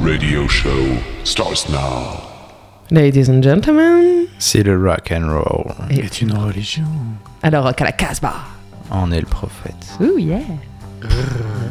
radio show starts now. Ladies and gentlemen. C'est le rock and roll. Et est une religion. alors, rock à la Casbah. On est le prophète. Ouh, yeah. It's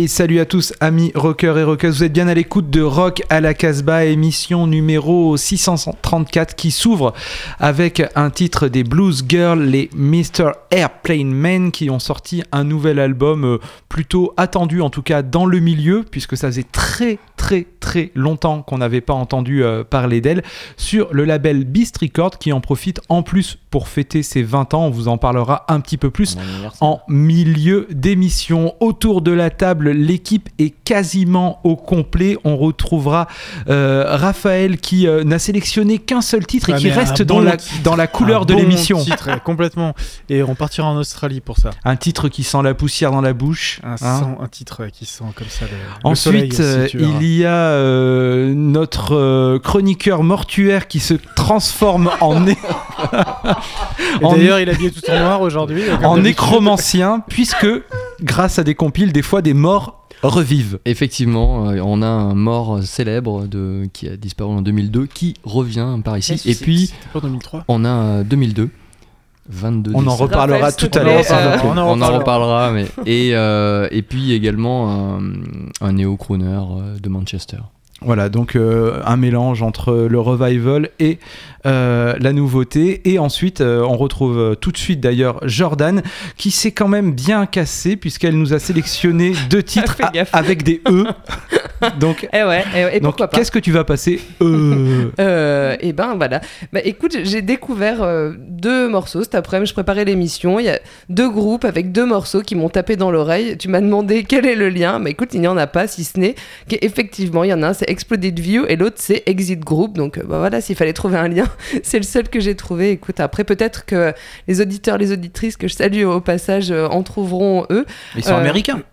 hey, salut à tous, amis rockers et rockeuses. Vous êtes bien à l'écoute de Rock à la Casbah, émission numéro 634 qui s'ouvre avec un titre des Blues Girls, les Mr. Airplane Men, qui ont sorti un nouvel album euh, plutôt attendu, en tout cas dans le milieu, puisque ça faisait très, très, très longtemps qu'on n'avait pas entendu euh, parler d'elle, sur le label Beast Records, qui en profite en plus pour fêter ses 20 ans. On vous en parlera un petit peu plus en milieu d'émission. Autour de la table, l'équipe est quasiment au complet. On retrouvera euh, Raphaël qui euh, n'a sélectionné qu'un seul titre et Ouais, qui reste dans, bon la, titre. dans la couleur Un de bon l'émission. titre, complètement. Et on partira en Australie pour ça. Un titre qui sent la poussière dans la bouche. Un, hein. un titre qui sent comme ça le, le Ensuite, soleil, si tu verras. Il y a euh, notre euh, chroniqueur mortuaire qui se transforme en, é- Et en, D'ailleurs, il est habillé tout en noir aujourd'hui. comme en d'habitude. nécromancien, puisque grâce à des compiles, des fois des morts revivent. Effectivement, euh, on a un mort célèbre de, qui a disparu en 2002 qui revient par ici. Et puis, c'était pas en 2003. on a euh, 2002. 22 On en décembre. reparlera Raphaël, tout à l'heure. euh, en On en reparlera. reparlera. Mais... Et, euh, et puis également un, un néo-crooner euh, de Manchester. Voilà, donc euh, un mélange entre le revival et euh, la nouveauté. Et ensuite, euh, on retrouve tout de suite d'ailleurs Jordan, qui s'est quand même bien cassé, puisqu'elle nous a sélectionné deux titres a- avec des E. donc, Eh ouais, eh et donc qu'est-ce que tu vas passer E? Et ben voilà. Bah écoute, j'ai découvert deux morceaux cet après-midi. Je préparais l'émission. Il y a deux groupes avec deux morceaux qui m'ont tapé dans l'oreille. Tu m'as demandé quel est le lien. Mais écoute, il n'y en a pas, si ce n'est qu'effectivement, il y en a un, c'est Exploded View et l'autre, c'est Exit Group. Donc euh, bah voilà, s'il fallait trouver un lien, c'est le seul que j'ai trouvé. Écoute, après, peut-être que les auditeurs, les auditrices que je salue au passage euh, en trouveront eux. Ils sont Euh, américains.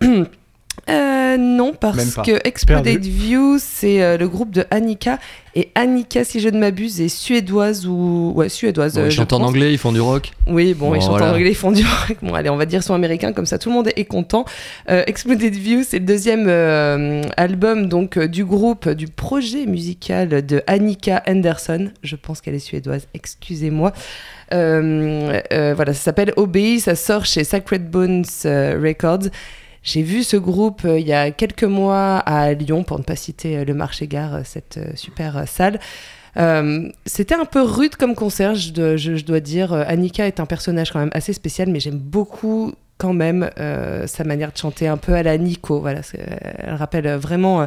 Euh, non, parce que Exploded. View, c'est euh, le groupe de Annika. Et Annika, si je ne m'abuse, est suédoise ou. Ouais, suédoise. Bon, euh, ils chantent en anglais, ils font du rock. Oui, bon, Bon, ils chantent voilà. en anglais, ils font du rock. Bon, allez, on va dire son américain, comme ça tout le monde est content. Euh, Exploded View, c'est le deuxième euh, album donc du groupe, du projet musical de Annika Anderson. Je pense qu'elle est suédoise, excusez-moi. Euh, euh, voilà, ça s'appelle Obey, ça sort chez Sacred Bones euh, Records. J'ai vu ce groupe euh, il y a quelques mois à Lyon, pour ne pas citer euh, le marché-gare, euh, cette super salle. C'était un peu rude comme concert, je dois, dire. Annika est un personnage quand même assez spécial, mais j'aime beaucoup quand même euh, sa manière de chanter un peu à la Nico. Voilà, elle rappelle vraiment euh,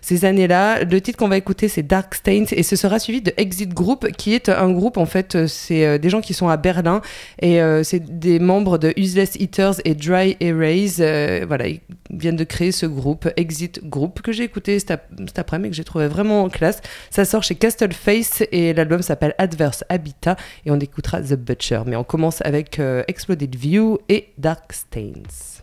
ces années-là. Le titre qu'on va écouter, c'est Dark Stains, et ce sera suivi de Exit Group, qui est un groupe, en fait, euh, c'est euh, des gens qui sont à Berlin, et euh, c'est des membres de Useless Eaters et Dry Erase. Euh, voilà, ils viennent de créer ce groupe, Exit Group, que j'ai écouté cet, ap- cet après-midi, que j'ai trouvé vraiment classe. Ça sort chez Castle Face, et l'album s'appelle Adverse Habitat, et on écoutera The Butcher. Mais on commence avec euh, Exploded View et Dark Stains.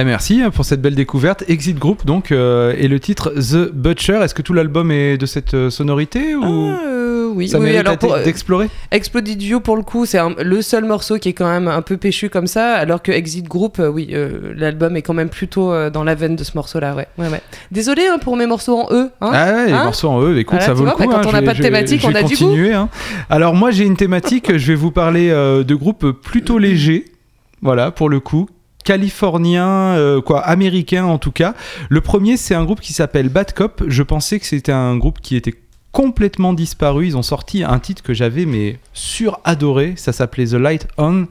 Eh, merci hein, pour cette belle découverte. Exit Group, donc, euh, et le titre The Butcher. Est-ce que tout l'album est de cette euh, sonorité ou Ah, euh, oui, ça oui, mérite alors euh, d'explorer? Exploded View pour le coup, c'est le seul morceau qui est quand même un peu péchu comme ça, alors que Exit Group, euh, oui, euh, l'album est quand même plutôt euh, dans la veine de ce morceau-là, ouais. ouais, ouais. Désolé hein, pour mes morceaux en E. Hein Ah ouais, les morceaux en eux, écoute, Voilà, ça vaut le coup. bah, quand on n'a pas de thématique, on a du goût. continuer, hein. Alors moi j'ai une thématique, je vais vous parler euh, de groupes plutôt légers, voilà, pour le coup. Californien, euh, quoi, américain en tout cas. Le premier, c'est un groupe qui s'appelle Bad Cop. Je pensais que c'était un groupe qui était complètement disparu. Ils ont sorti un titre que j'avais mais suradoré. Ça s'appelait The Light On.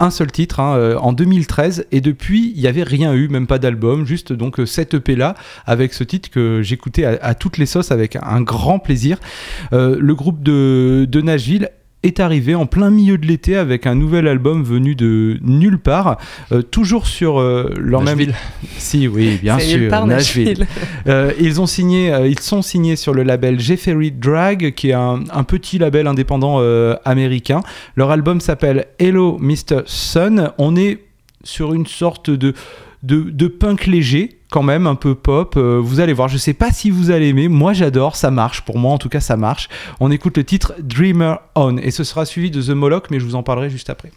Un seul titre hein, euh, en 2013 et depuis il n'y avait rien eu, même pas d'album, juste donc euh, cette EP là avec ce titre que j'écoutais à, toutes les sauces avec un grand plaisir. Le groupe de, de Nashville est arrivé en plein milieu de l'été avec un nouvel album venu de nulle part, euh, toujours sur euh, leur même. Nashville. Si, oui, bien sûr, part, Nashville. Euh, ils ont signé, euh, ils sont signés sur le label Jeffery Drag, qui est un, un petit label indépendant américain. Leur album s'appelle Hello Mr. Sun. On est sur une sorte de de, de punk léger, quand même, un peu pop. Euh, vous allez voir, je sais pas si vous allez aimer. Moi, j'adore, ça marche. Pour moi, en tout cas, ça marche. On écoute le titre Dreamer On et ce sera suivi de The Moloch, mais je vous en parlerai juste après.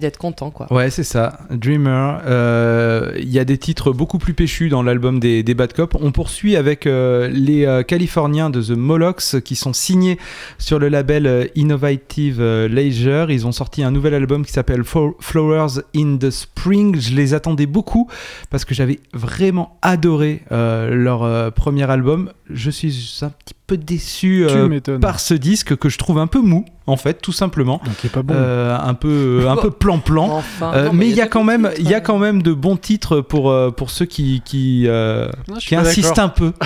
D'être content, quoi. Ouais, c'est ça. Dreamer. Euh, Il y a des titres beaucoup plus péchus dans l'album des, Bad Cop. On poursuit avec euh, les euh, Californiens de The Molochs qui sont signés sur le label euh, Innovative euh, Leisure. Ils ont sorti un nouvel album qui s'appelle Flo- Flowers in the Spring. Je les attendais beaucoup parce que j'avais vraiment adoré euh, leur euh, premier album. Je suis un petit peu déçu euh, par ce disque que je trouve un peu mou, en fait, tout simplement. Donc il est pas bon. Euh, un peu un peu plan-plan. Enfin, Euh, non, mais il y a quand même, il y a hein. quand même de bons titres pour euh, pour ceux qui qui, euh, Non, qui insistent un peu.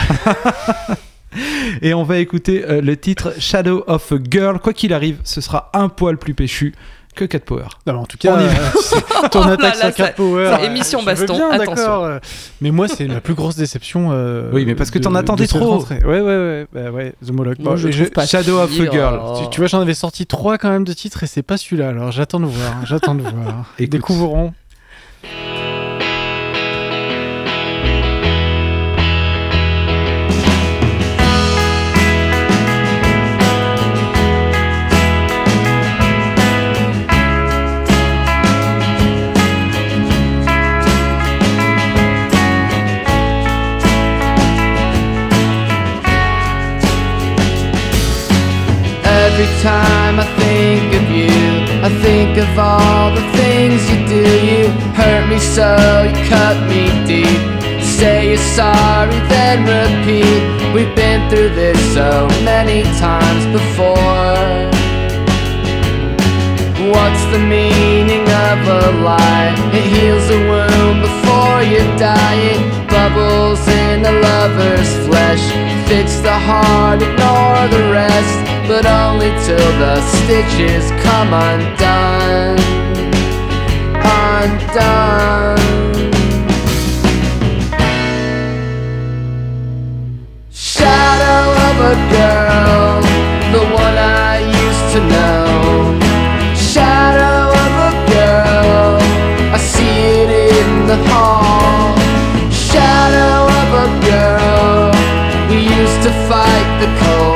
Et on va écouter euh, le titre Shadow of a Girl. Quoi qu'il arrive, ce sera un poil plus péchu que Cat Power. Non, mais en tout cas, On y va. euh, c'est- ton Oh attaque sur Cat Power. ça, émission baston, bien, attention. d'accord, Mais moi, c'est ma plus grosse déception. euh, Oui, mais parce que t'en attendais trop. Ouais, ouais, ouais. Bah, ouais, The Moloch. Moi, Bon, je Shadow of si, Girl. oh. Tu, tu vois, j'en avais sorti trois quand même de titres et c'est pas celui-là. Alors j'attends de voir. J'attends de voir. Écoute. Découvrons. Time I think of you, I think of all the things you do. You hurt me so, you cut me deep. Say you're sorry, then repeat. We've been through this so many times before. What's the meaning of a lie? It heals a wound before you die. It bubbles in the lover's flesh. Fix the heart, ignore the rest. But only till the stitches come undone. Undone. Shadow of a girl, the one I used to know. Shadow of a girl, I see it in the hall. Shadow of a girl, we used to fight the cold.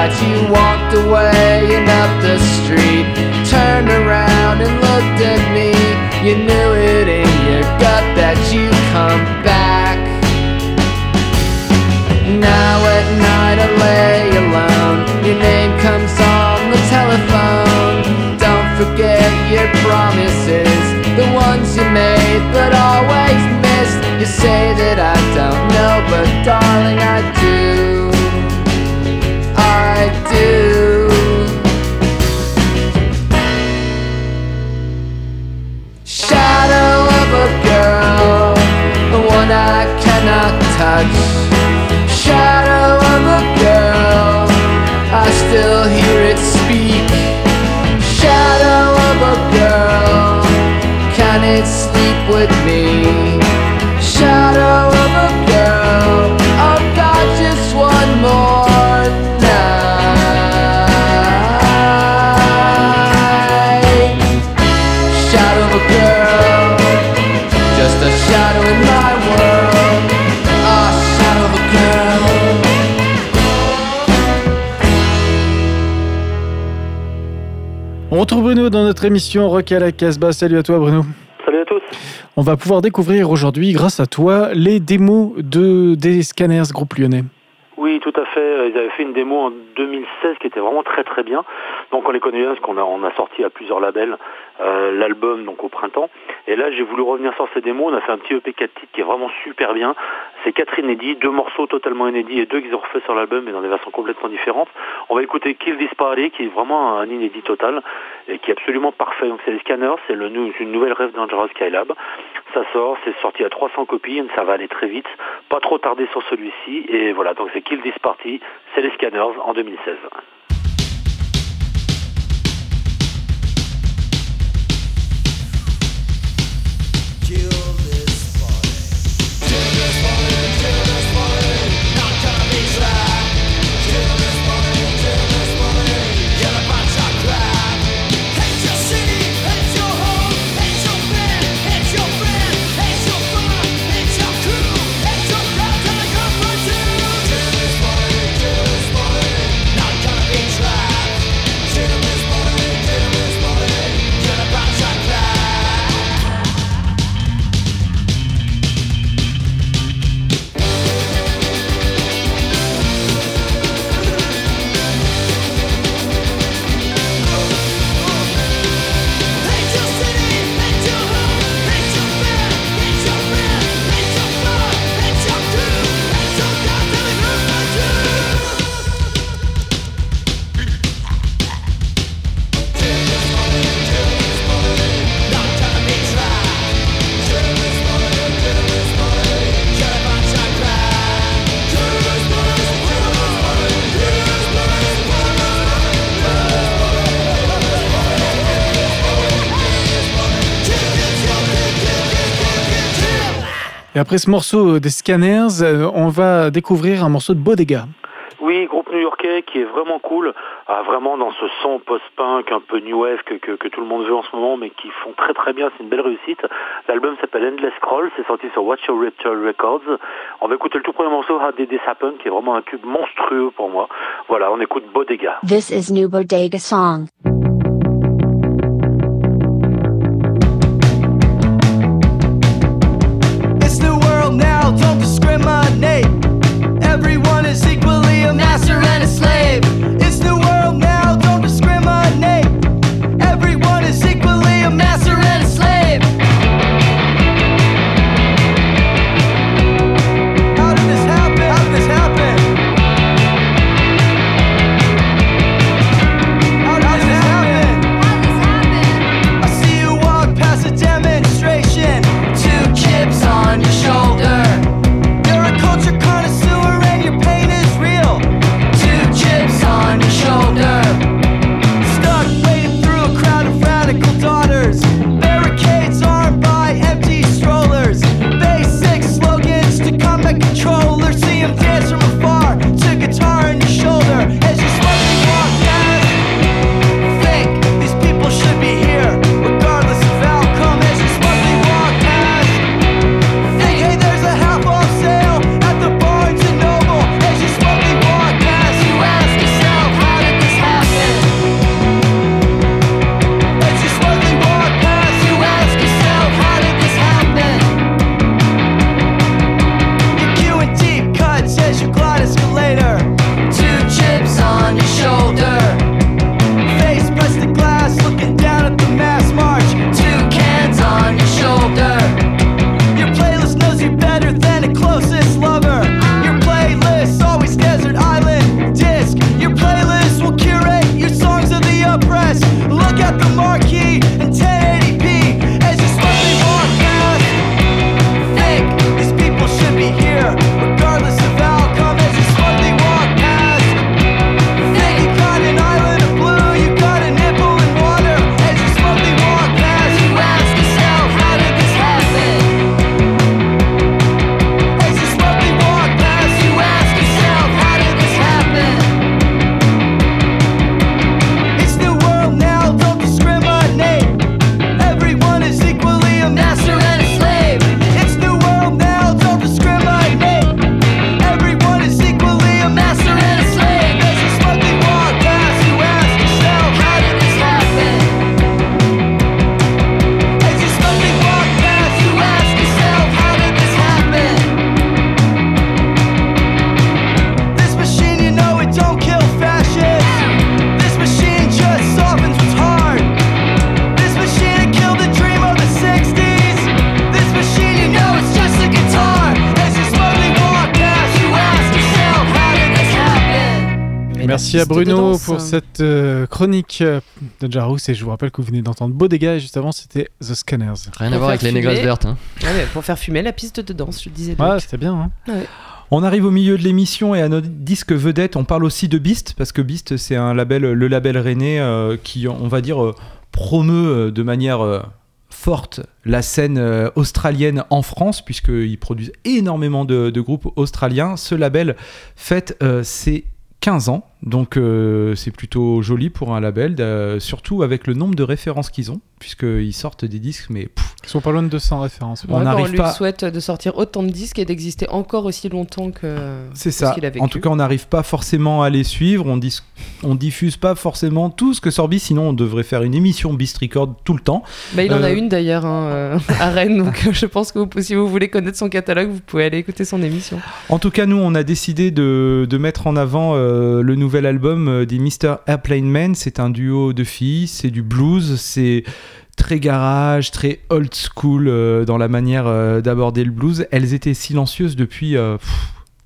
Inside? You walked away and up the street, turned around and looked at me. You knew it in your gut that you'd come back. Now at night I lay alone. Your name comes on the telephone. Don't forget your promises, the ones you made but always missed. You say that I don't know, but darling, I do. Touch. On retrouve Bruno dans notre émission Rock à la Casbah. Salut à toi Bruno. Salut à tous. On va pouvoir découvrir aujourd'hui, grâce à toi, les démos de, des Scanners Groupe Lyonnais. Tout à fait. Euh, Ils avaient fait une démo en 2016 qui était vraiment très très bien. Donc on les connaît bien parce qu'on a, on a sorti à plusieurs labels euh, l'album donc au printemps. Et là j'ai voulu revenir sur ces démos. On a fait un petit EP 4 titres qui est vraiment super bien. C'est quatre inédits, deux morceaux totalement inédits et deux qu'ils ont refait sur l'album mais dans des versions complètement différentes. On va écouter Kill This Party qui est vraiment un inédit total et qui est absolument parfait. Donc c'est les scanners, c'est une nouvelle rêve Dangerous Skylab. Ça sort, c'est sorti à 300 copies, ça va aller très vite. Pas trop tarder sur celui-ci. Et voilà, donc c'est Kill This Party, c'est les scanners en 2016. Après ce morceau des Scanners, euh, on va découvrir un morceau de Bodega. Oui, groupe new-yorkais qui est vraiment cool, ah, vraiment dans ce son post-punk un peu new wave que, que, que tout le monde veut en ce moment, mais qui font très très bien, c'est une belle réussite. L'album s'appelle Endless Scroll, c'est sorti sur Watch Your Rapture Records. On va écouter le tout premier morceau, How Did This Happen, qui est vraiment un cube monstrueux pour moi. Voilà, on écoute Bodega. This is New Bodega Song. À Bruno pour cette euh, chronique euh, de Jarous et je vous rappelle que vous venez d'entendre Bodega et juste avant c'était The Scanners. Rien à voir avec les négresses vertes. Hein. Ouais, pour faire fumer la piste de danse, je disais. Ouais, c'était bien. Hein. Ouais. On arrive au milieu de l'émission et à notre disque vedette, on parle aussi de Beast parce que Beast c'est un label, le label rennais euh, qui, on va dire, euh, promeut de manière euh, forte la scène australienne en France puisqu'ils produisent énormément de, de groupes australiens. Ce label fête euh, ses 15 ans, donc euh, c'est plutôt joli pour un label, euh, surtout avec le nombre de références qu'ils ont puisqu'ils sortent des disques, mais pff, Ils sont pas loin de 200 références. on Ouais, n'arrive on lui pas- souhaite de sortir autant de disques et d'exister encore aussi longtemps que. C'est ça. ce qu'il a vécu. En tout cas, on n'arrive pas forcément à les suivre. On, dis- on diffuse pas forcément tout ce que sort Beast. Sinon, on devrait faire une émission Beast Record tout le temps. Bah, il en a Euh, une d'ailleurs hein, euh, à Rennes, donc je pense que vous, si vous voulez connaître son catalogue, vous pouvez aller écouter son émission. En tout cas, nous, on a décidé de, de mettre en avant euh, le nouvel album euh, des Mr. Airplane Men. C'est un duo de filles. C'est du blues. C'est très garage, très old school euh, dans la manière euh, d'aborder le blues. Elles étaient silencieuses depuis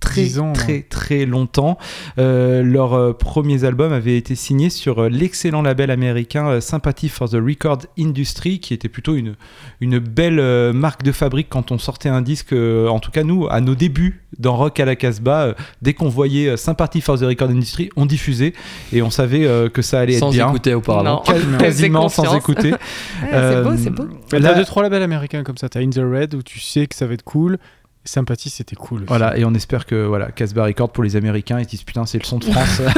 très, 10 ans, très, ouais. très longtemps. Euh, leurs euh, premiers albums avaient été signés sur euh, l'excellent label américain euh, Sympathy for the Record Industry, qui était plutôt une, une belle euh, marque de fabrique quand on sortait un disque. euh, en tout cas, nous, à nos débuts dans Rock à la Casbah, euh, dès qu'on voyait euh, Sympathy for the Record Industry, on diffusait et on savait euh, que ça allait Sans être bien. écouter auparavant. Non. Quasiment sans écouter. Ouais, c'est beau, c'est beau. T'as deux trois labels américains comme ça. T'as In the Red où tu sais que ça va être cool. Sympathie c'était cool. aussi. Voilà, et on espère que voilà, Casbah Record pour les Américains, ils disent putain, c'est le son de France.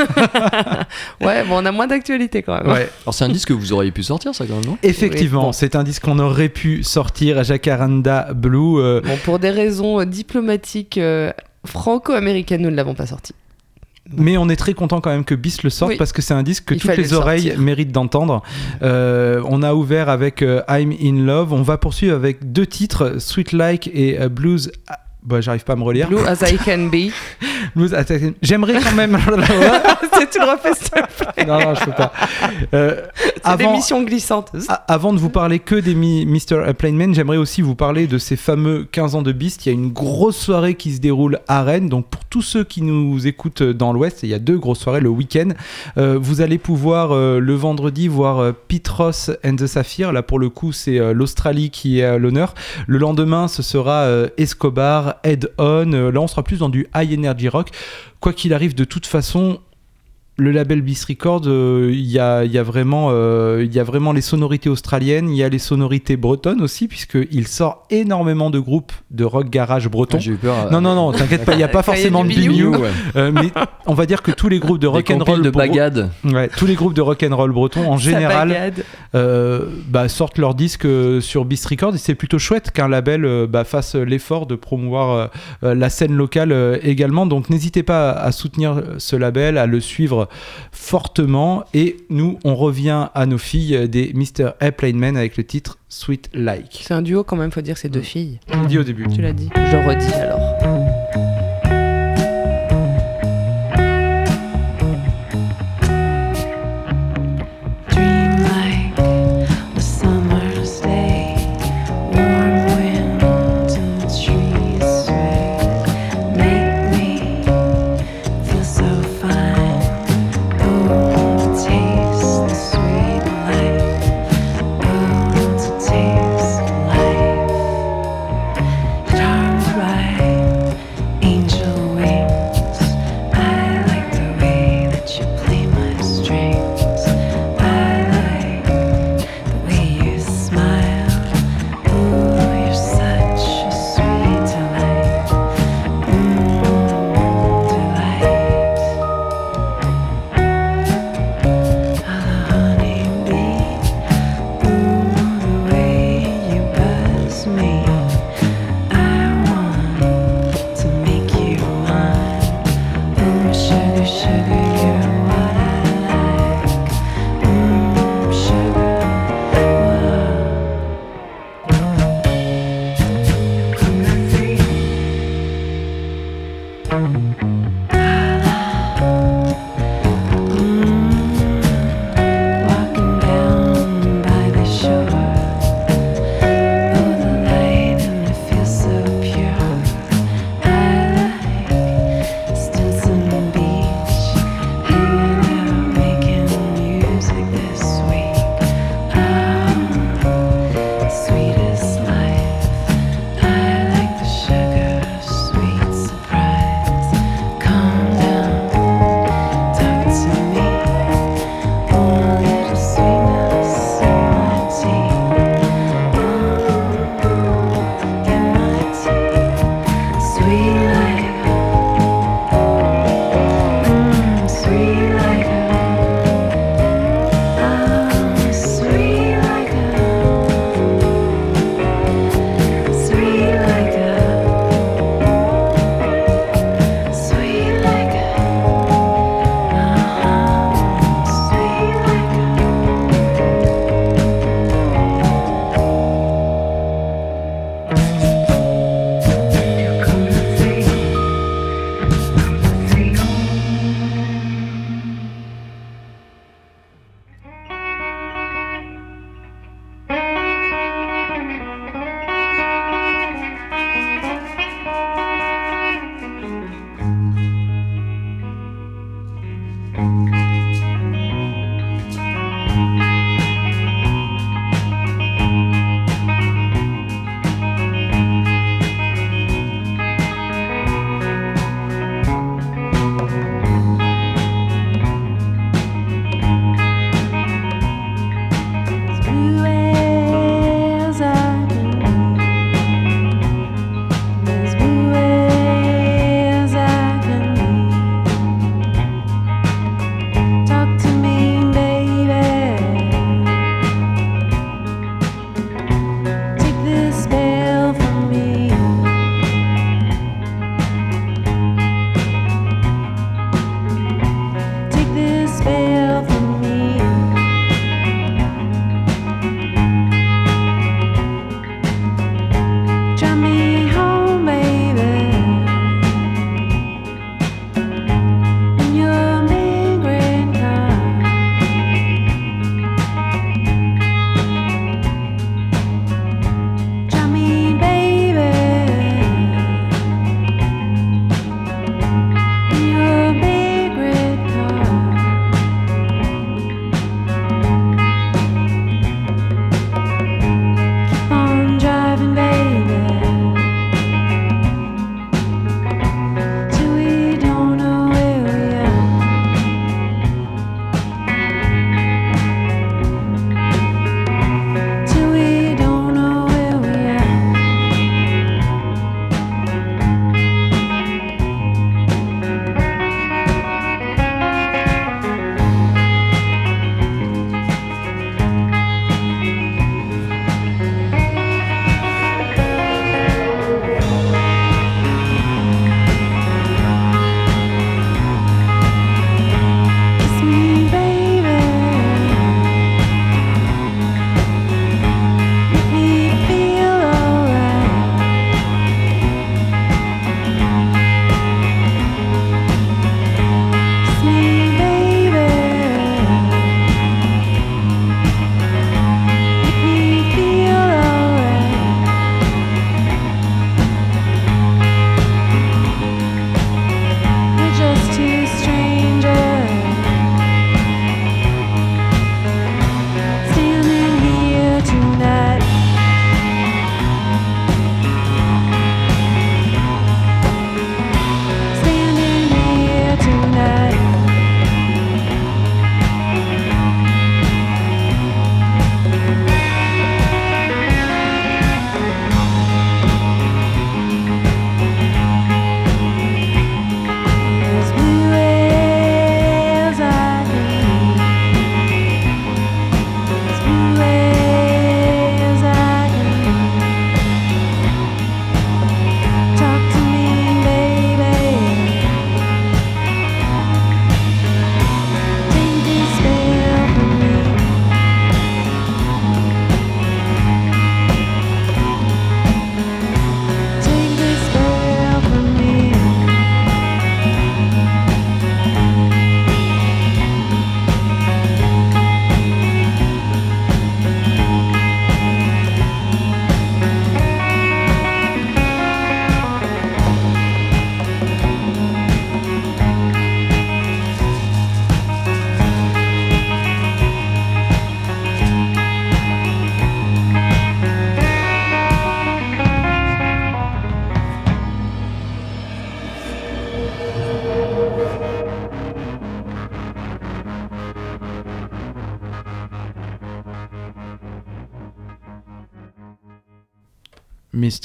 Ouais, bon, on a moins d'actualité quand même. ouais. Alors c'est un disque que vous auriez pu sortir ça quand même, non? Effectivement, Oui, bon. c'est un disque qu'on aurait pu sortir à Jacaranda Blue. euh, Bon, pour des raisons euh, diplomatiques euh, franco-américaines, nous ne l'avons pas sorti. Mais on est très content quand même que Beast le sorte Oui. parce que c'est un disque que Il toutes les le oreilles sortir. méritent d'entendre. Euh, on a ouvert avec euh, I'm in Love. On va poursuivre avec deux titres, Sweet Like et euh, Blues. ah, bah, j'arrive pas à me relire. Blue as I can be. Blues Attack- J'aimerais quand même. C'est tu le refais, s'il te plaît. non, non, je peux pas. Euh, avant, l'émission glissante. a- avant de vous parler que des Mi- Mr. Airplane Men, j'aimerais aussi vous parler de ces fameux 15 ans de Beast. Il y a une grosse soirée qui se déroule à Rennes. Donc, pour tous ceux qui nous écoutent dans l'Ouest, il y a deux grosses soirées le week-end. Euh, vous allez pouvoir euh, le vendredi voir euh, Pete Ross and the Sapphire. Là, pour le coup, c'est euh, l'Australie qui est à l'honneur. Le lendemain, ce sera euh, Escobar, Head On. Euh, là, on sera plus dans du high energy rock. Quoi qu'il arrive, de toute façon, le label Beast Record, euh, il y, a, il y, a vraiment, euh, il y a vraiment les sonorités australiennes, il y a les sonorités bretonnes aussi, puisqu'il sort énormément de groupes de rock garage breton. Ah, J'ai eu peur. euh, non, non, non, t'inquiète pas, il n'y a pas forcément de ouais. Euh, mais on va dire que tous les groupes de rock and roll de bagade. Ouais, tous les groupes de rock and roll breton en général euh, bah, sortent leurs disques sur Beast Records et c'est plutôt chouette qu'un label bah, fasse l'effort de promouvoir la scène locale euh, également. Donc n'hésitez pas à soutenir ce label, à le suivre fortement. Et nous, on revient à nos filles des Mr. Airplane Men avec le titre Sweet Like. C'est un duo quand même, faut dire, c'est deux filles. Je dit au début. Tu l'as dit. Je redis alors.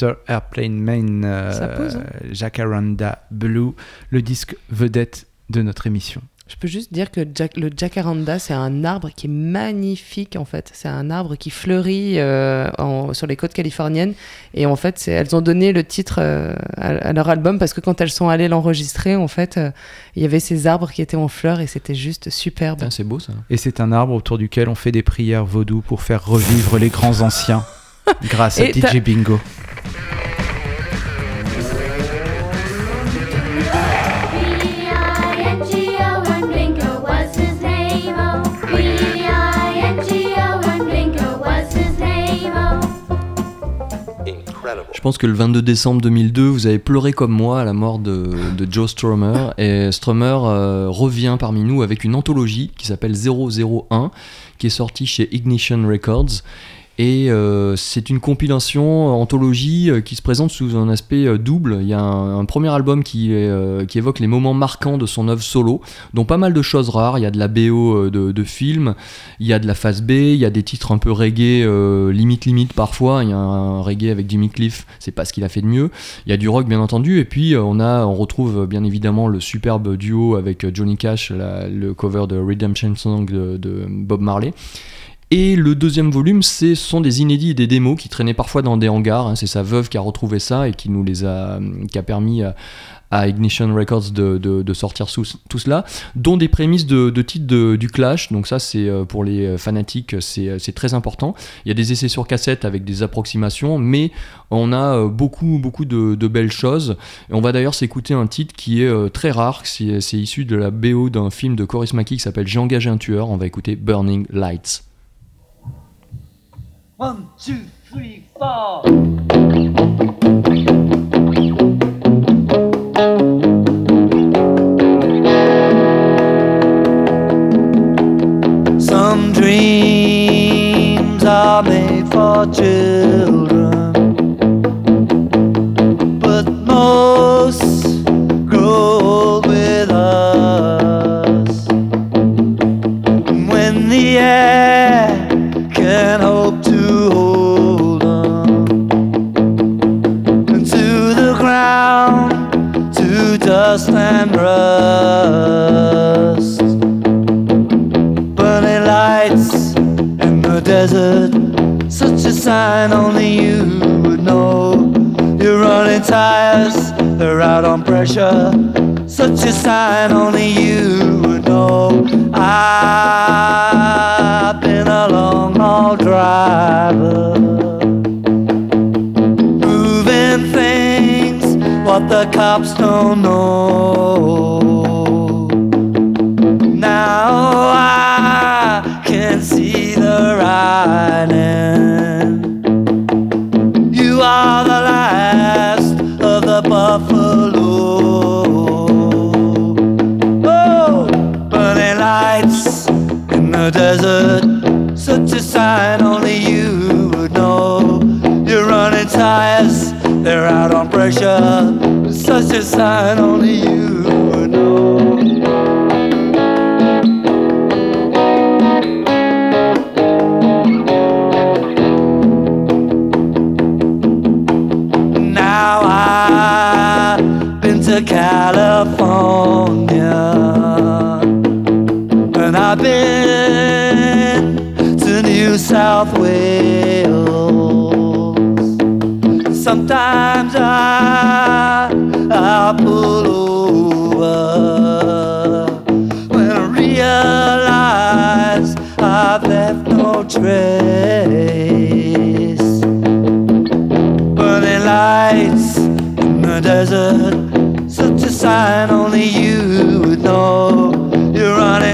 Mr. Airplane Man, euh, hein. Jacaranda Blue, le disque vedette de notre émission. Je peux juste dire que jack- le jacaranda, c'est un arbre qui est magnifique en fait. C'est un arbre qui fleurit euh, en- sur les côtes californiennes. Et en fait, elles ont donné le titre euh, à, à leur album parce que quand elles sont allées l'enregistrer, en fait, euh, il y avait ces arbres qui étaient en fleurs et c'était juste superbe. Putain, C'est beau ça. Et c'est un arbre autour duquel on fait des prières vaudou pour faire revivre les grands anciens grâce à DJ Bingo. Oh? Oh? Je pense que le 22 décembre 2002, vous avez pleuré comme moi à la mort de, de Joe Strummer. Et Strummer euh, revient parmi nous avec une anthologie qui s'appelle 001, qui est sortie chez Ignition Records. Et euh, c'est une compilation, euh, anthologie, euh, qui se présente sous un aspect double. Il y a un, premier album qui, évoque les moments marquants de son œuvre solo, dont pas mal de choses rares. Il y a de la BO de, de films, il y a de la phase B, il y a des titres un peu reggae, limite limite parfois. Il y a un reggae avec Jimmy Cliff, c'est pas ce qu'il a fait de mieux. Il y a du rock bien entendu, et puis on retrouve bien évidemment le superbe duo avec Johnny Cash, le cover de Redemption Song de Bob Marley. Et le deuxième volume, ce sont des inédits et des démos qui traînaient parfois dans des hangars. hein. C'est sa veuve qui a retrouvé ça et qui nous les a, qui a permis à, à Ignition Records de, sortir tout cela, dont des prémices de, titres du Clash. Donc ça, c'est euh, pour les euh, fanatiques, c'est euh, très important. Il y a des essais sur cassette avec des approximations, mais on a euh, beaucoup, beaucoup de, belles choses. Et on va d'ailleurs s'écouter un titre qui est euh, très rare. C'est c'est issu de la BO d'un film de Coris Maki qui s'appelle J'ai engagé un tueur. On va écouter Burning Lights. One, two, three, four. Some dreams are made for children, and rust. Burning lights in the desert, such a sign only you would know. You're running tires, they're out on pressure, such a sign only you would know. I've been a long haul driver, the cops don't know. Now I can see the writing. You are the last of the buffalo. Oh, burning lights in the desert. Such a sign only you would know. You're running tires, they're out on pressure. Such a sign only you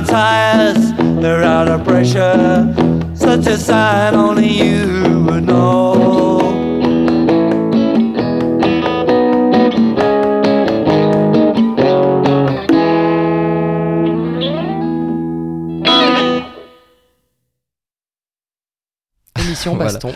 Tires, they're out of pressure. Such a sign only you would know. Émission Voilà. Baston.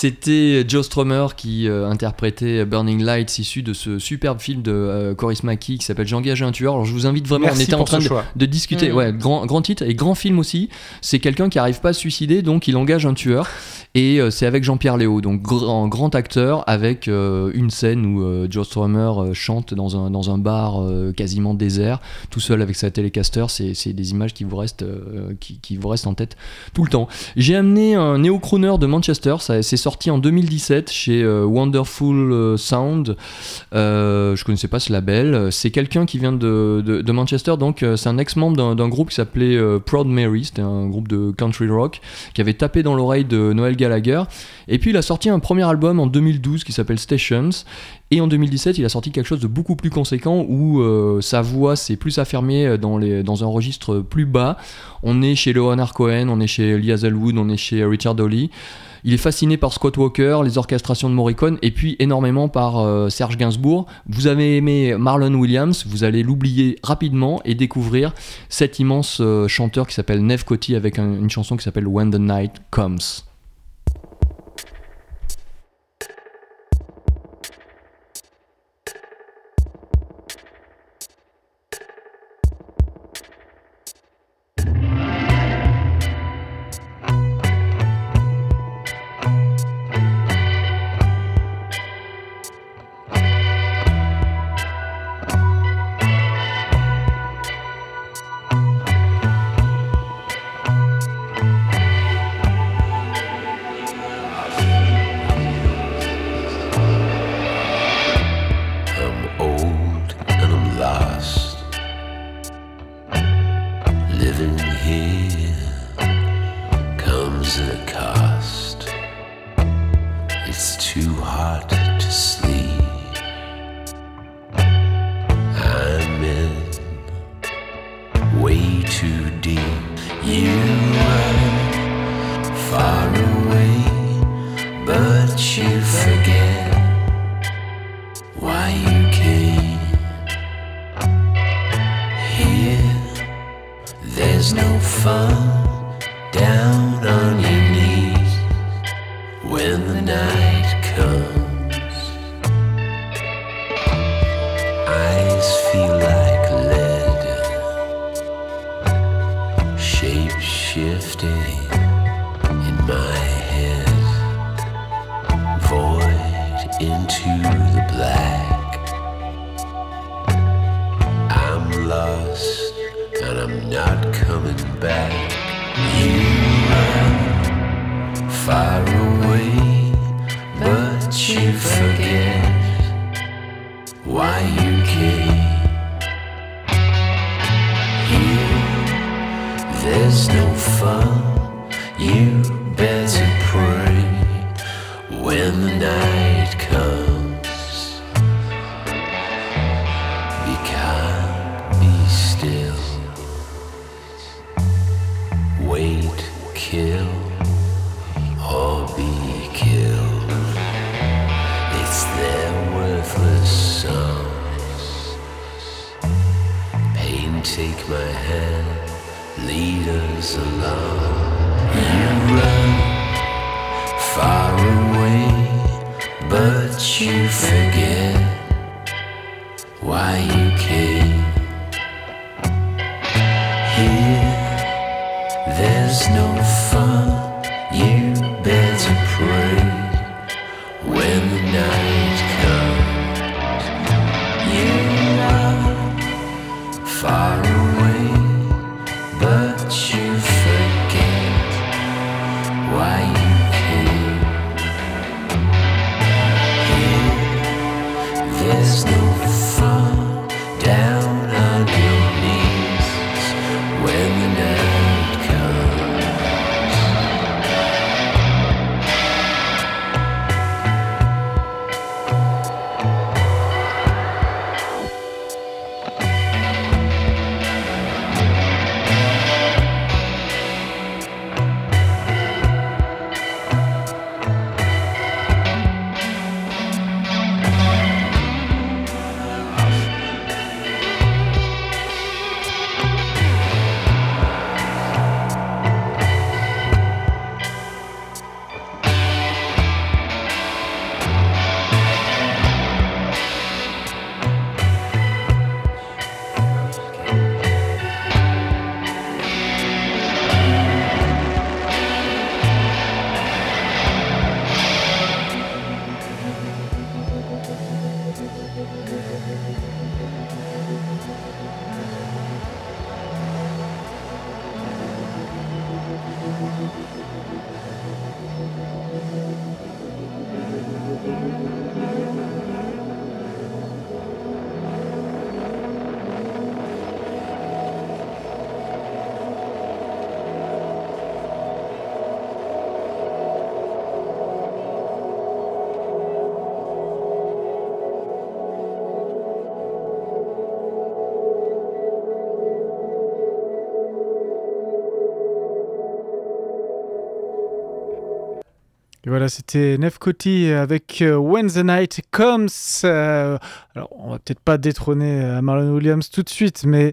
C'était Joe Strummer qui euh, interprétait Burning Lights, issu de ce superbe film de euh, Coris Maki qui s'appelle J'engage un tueur. Alors je vous invite vraiment, Merci on était en train de, discuter, Mhm. ouais, grand, grand titre et grand film aussi. C'est quelqu'un qui arrive pas à se suicider, donc il engage un tueur. Et euh, c'est avec Jean-Pierre Léo, donc grand, grand acteur, avec euh, une scène où euh, Joe Strummer euh, chante dans un, dans un bar euh, quasiment désert, tout seul avec sa télécaster. C'est des images qui vous, restent, euh, qui, qui vous restent en tête tout le temps. J'ai amené un néo-crooner de Manchester, ça c'est sorti en 2017 chez euh, Wonderful euh, Sound. Euh, je connaissais pas ce label. C'est quelqu'un qui vient de, Manchester, donc euh, c'est un ex-membre d'un- groupe qui s'appelait Proud Mary, c'était un groupe de country rock qui avait tapé dans l'oreille de Noël Gallagher. Et puis il a sorti un premier album en 2012 qui s'appelle Stations. Et en 2017, il a sorti quelque chose de beaucoup plus conséquent où sa voix s'est plus affirmée dans, les, dans un registre plus bas. On est chez Leonard Cohen, on est chez Lee Hazelwood, on est chez Richard Dolly. Il est fasciné par Scott Walker, les orchestrations de Morricone et puis énormément par euh, Serge Gainsbourg. Vous avez aimé Marlon Williams, vous allez l'oublier rapidement et découvrir cet immense euh, chanteur qui s'appelle Nev Coty avec un- une chanson qui s'appelle When the Night Comes. Voilà, c'était Nef Coty avec euh, When the Night Comes. Euh, alors, on va peut-être pas détrôner euh, Marlon Williams tout de suite, mais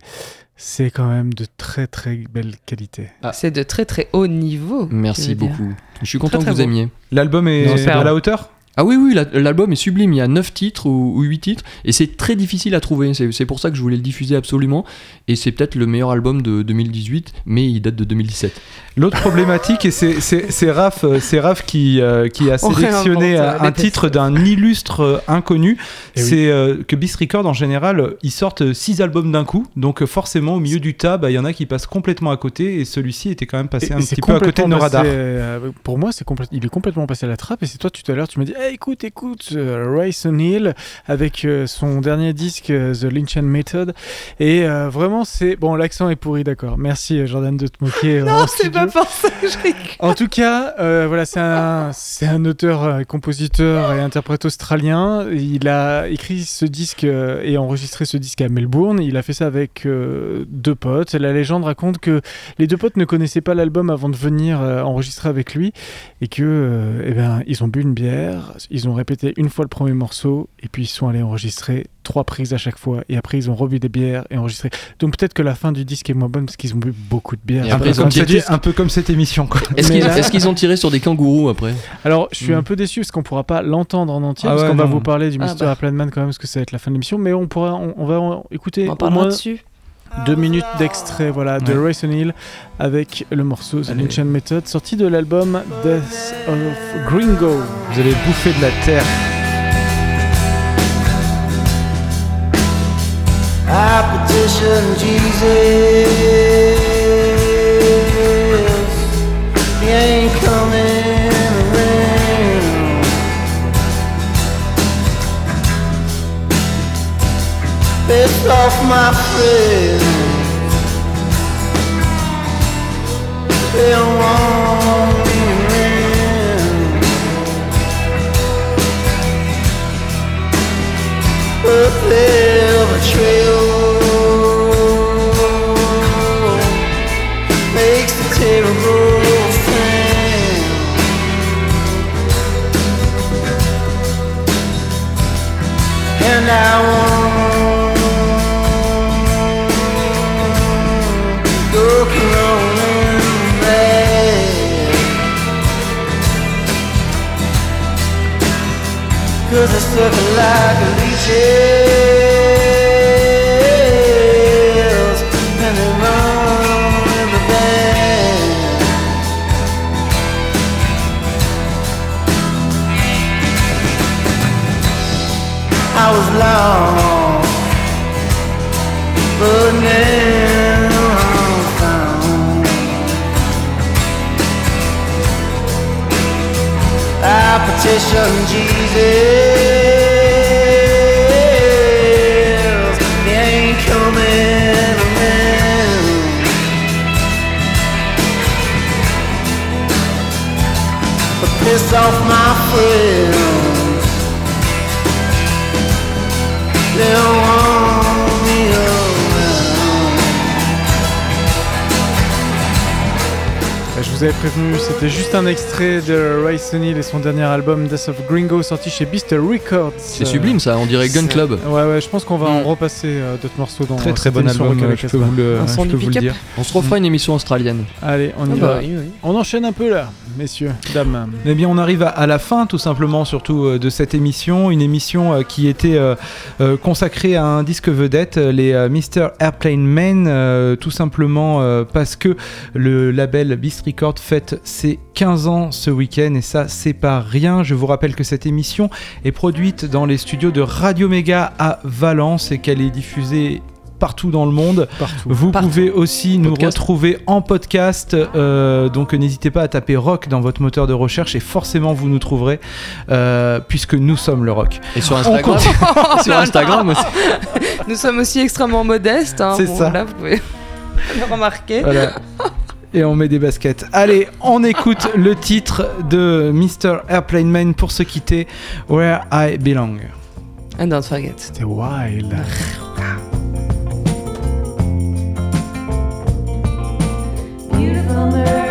c'est quand même de très très belle qualité. C'est de très très haut niveau. Merci beaucoup. Je suis content Très, que vous beau. aimiez. L'album est Non, à la hauteur? Ah oui, oui, la- l'album est sublime. Il y a 9 titres ou, ou 8 titres et c'est très difficile à trouver. C'est c'est pour ça que je voulais le diffuser absolument. Et c'est peut-être le meilleur album de 2018, mais il date de 2017. L'autre problématique, et c'est- Raph, euh, c'est Raph qui, euh, qui a On sélectionné un titre d'un illustre euh, inconnu. Eh oui. c'est euh, que Beast Record, en général, ils sortent 6 albums d'un coup. Donc forcément, au milieu du tas, bah, il y en a qui passent complètement à côté. Et celui-ci était quand même passé Et- un et petit peu à côté de nos radars. passé, euh, pour moi, c'est complè- il est complètement passé à la trappe. Et c'est toi tout à l'heure, tu m'as dit Eh, écoute, écoute, euh, Race O'Neill avec euh, son dernier disque, euh, The Lynch and Method. Et euh, vraiment, c'est. Bon, l'accent est pourri, d'accord. Merci, Jordan, de te moquer. Non, c'est pas pour ça que je. En tout cas, euh, voilà, c'est un, c'est un auteur, compositeur et interprète australien. Il a écrit ce disque et enregistré ce disque à Melbourne. Il a fait ça avec euh, deux potes. La légende raconte que les deux potes ne connaissaient pas l'album avant de venir enregistrer avec lui et que, eh ben, ils ont bu une bière, ils ont répété une fois le premier morceau et puis ils sont allés enregistrer trois prises à chaque fois et après ils ont rebu des bières et enregistré. Donc peut-être que la fin du disque est moins bonne parce qu'ils ont bu beaucoup de bières. Après, peu, ils ont comme tiré- cette, un peu comme cette émission. Est-ce qu'ils là- ont tiré sur des kangourous après? Alors, je suis Mm. un peu déçu parce qu'on pourra pas l'entendre en entier, Ah parce ouais, qu'on va vous parler du Ah Mr. bah. Airplane Man quand même, parce que ça va être la fin de l'émission, mais on pourra, on, on va en écouter On au moins dessus. Deux minutes d'extrait, voilà, de Royce O'Neill avec le morceau The Allez. Lynch and Method, sorti de l'album Death of Gringo. Vous allez bouffer de la terre. I petition Jesus. He ain't coming Pissed off my friends. They don't want me around. But they'll betrayal makes a terrible sound. And I I like leeches. And they in the band I was lost But now I'm found. I petition Jesus. But piss off my friends. They don't want me around. Je vous avais prévenu, c'était juste un extrait de Royce O'Neill et son dernier album Death of Gringo sorti chez Beast Records. C'est sublime ça, on dirait Gun Club. Ouais, ouais, je pense qu'on va en Mm. repasser euh, d'autres morceaux dans Très très cette bon album, la je peux vous le, je peux vous le dire. On se refera une émission australienne. Allez, on y Ah va. bah oui, oui. On enchaîne un peu là, messieurs, dames. Eh bien, on arrive à, la fin, tout simplement, surtout euh, de cette émission. Une émission euh, qui était euh, consacrée à un disque vedette, les Mr. Airplane Men, tout simplement parce que le label Beast Record fête ses 15 ans ce week-end, et ça, c'est pas rien. Je vous rappelle que cette émission est produite dans les studios de Radio Méga à Valence et qu'elle est diffusée partout dans le monde. Partout. Vous Partout. pouvez aussi nous retrouver en podcast, euh, donc n'hésitez pas à taper rock dans votre moteur de recherche et forcément vous nous trouverez, euh, puisque nous sommes le rock. Et sur Instagram, sur Instagram aussi. Nous sommes aussi extrêmement modestes. hein. C'est Bon, ça. Là, vous pouvez le remarquer. Voilà. Et on met des baskets. Allez, on écoute le titre de Mr. Airplane Man pour se quitter, Where I Belong. And don't forget. C'était wild. summer.